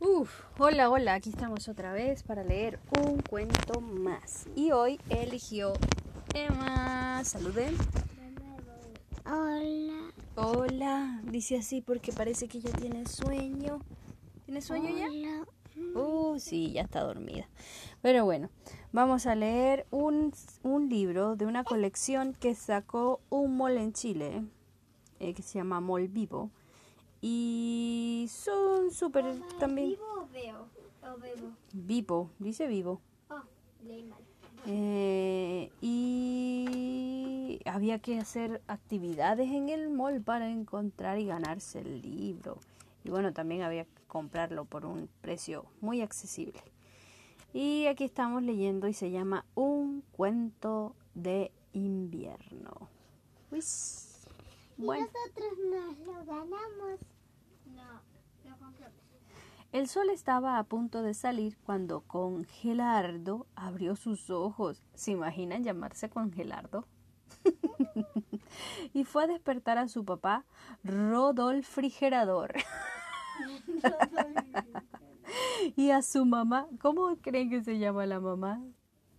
Uf, hola, hola, aquí estamos otra vez para leer un cuento más. Y hoy eligió Emma. Saluden. Hola. Hola, dice así porque parece que ya tiene sueño. ¿Tiene sueño ya? Hola. Uh, sí, ya está dormida. Pero bueno, vamos a leer un, un libro de una colección que sacó un mall en Chile, eh, que se llama Mall Vivo. Y son súper también... ¿Vivo o veo? O bebo? Vivo, dice vivo. Oh, leí mal. Eh, y había que hacer actividades en el mall para encontrar y ganarse el libro. Y bueno, también había que comprarlo por un precio muy accesible. Y aquí estamos leyendo y se llama Un cuento de invierno. Uis. Y Bueno. nosotros nos lo ganamos. No, lo compramos. El sol estaba a punto de salir cuando Congelardo abrió sus ojos. ¿Se imaginan llamarse Congelardo? y fue a despertar a su papá, Rodolfrigerador. y a su mamá. ¿Cómo creen que se llama la mamá?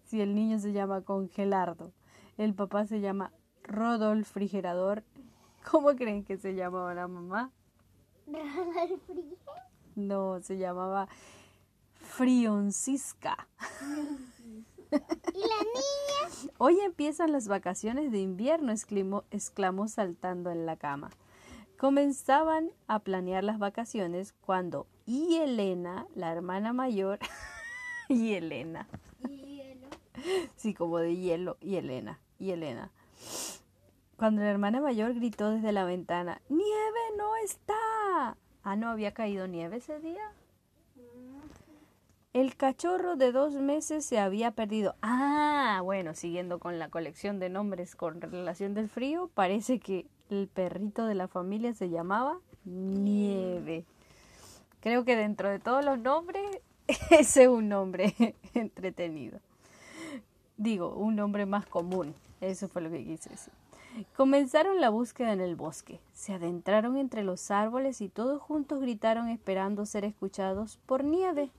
Si el niño se llama Congelardo. El papá se llama Rodolfrigerador. ¿Cómo creen que se llamaba la mamá? No, se llamaba Frioncisca. ¿Y la niña? Hoy empiezan las vacaciones de invierno, exclamó, exclamó saltando en la cama. Comenzaban a planear las vacaciones cuando y Elena, la hermana mayor, y Elena, Hielo. sí, como de hielo, y Elena, y Elena. Cuando la hermana mayor gritó desde la ventana, ¡Nieve no está! Ah, ¿no había caído nieve ese día? El cachorro de dos meses se había perdido. Ah, bueno, siguiendo con la colección de nombres con relación del frío, parece que el perrito de la familia se llamaba Nieve. Creo que dentro de todos los nombres, ese es un nombre entretenido. Digo, un nombre más común. Eso fue lo que quise decir. Comenzaron la búsqueda en el bosque. Se adentraron entre los árboles y todos juntos gritaron esperando ser escuchados por nieve.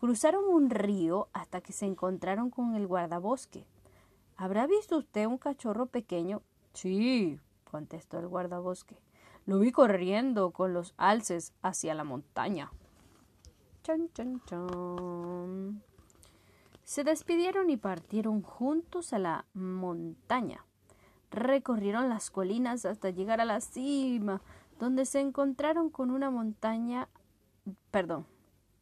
Cruzaron un río hasta que se encontraron con el guardabosque. ¿Habrá visto usted un cachorro pequeño? Sí, contestó el guardabosque. Lo vi corriendo con los alces hacia la montaña. Chan, chan, chan. Se despidieron y partieron juntos a la montaña. Recorrieron las colinas hasta llegar a la cima, donde se encontraron con una montaña, perdón,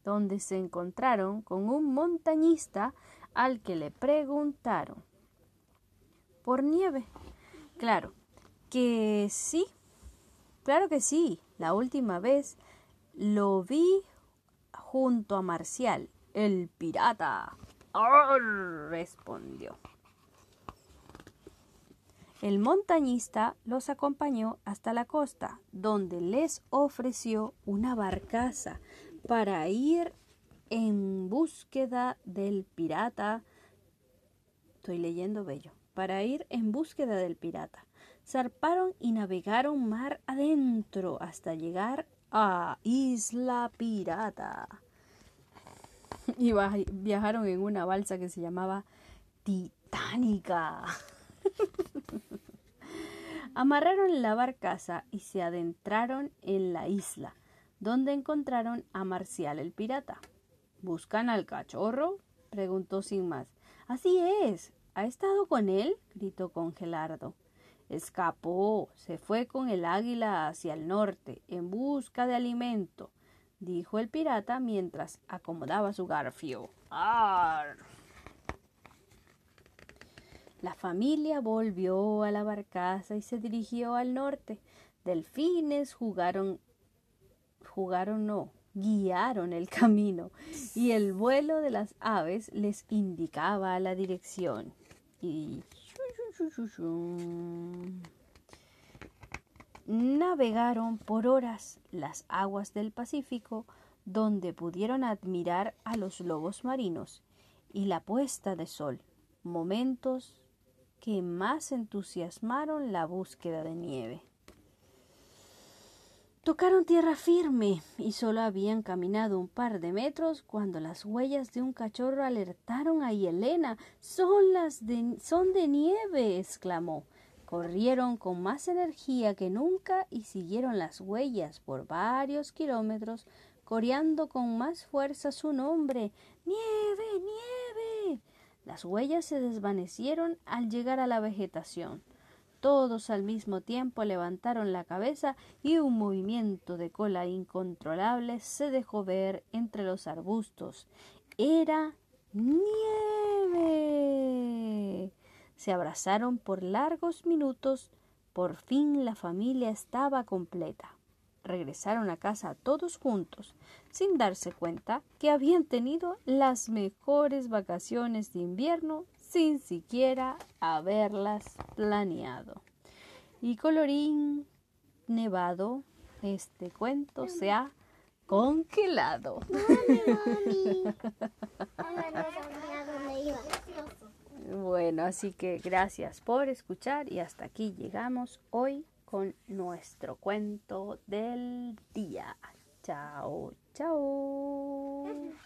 donde se encontraron con un montañista al que le preguntaron por nieve. Claro, que sí, claro que sí, la última vez lo vi junto a Marcial, el pirata. ¡Arr! respondió. El montañista los acompañó hasta la costa, donde les ofreció una barcaza para ir en búsqueda del pirata. Estoy leyendo bello. Para ir en búsqueda del pirata. Zarparon y navegaron mar adentro hasta llegar a Isla Pirata. Y viajaron en una balsa que se llamaba Titánica. Amarraron la barcaza y se adentraron en la isla, donde encontraron a Marcial el pirata. ¿Buscan al cachorro? preguntó sin más. Así es. ¿Ha estado con él? gritó Congelardo. Escapó, se fue con el águila hacia el norte, en busca de alimento, dijo el pirata mientras acomodaba su garfio. ¡Ar! La familia volvió a la barcaza y se dirigió al norte. Delfines jugaron, jugaron no, guiaron el camino y el vuelo de las aves les indicaba la dirección. Y navegaron por horas las aguas del Pacífico, donde pudieron admirar a los lobos marinos y la puesta de sol, momentos que más entusiasmaron la búsqueda de nieve. Tocaron tierra firme y solo habían caminado un par de metros cuando las huellas de un cachorro alertaron a Yelena. Son las de, son de nieve, exclamó. Corrieron con más energía que nunca y siguieron las huellas por varios kilómetros, coreando con más fuerza su nombre. Nieve. Las huellas se desvanecieron al llegar a la vegetación. Todos al mismo tiempo levantaron la cabeza y un movimiento de cola incontrolable se dejó ver entre los arbustos. Era nieve. Se abrazaron por largos minutos. Por fin la familia estaba completa. Regresaron a casa todos juntos, sin darse cuenta que habían tenido las mejores vacaciones de invierno sin siquiera haberlas planeado. Y colorín nevado, este cuento se ha congelado. Bueno, así que gracias por escuchar y hasta aquí llegamos hoy con nuestro cuento del día. Chao, chao.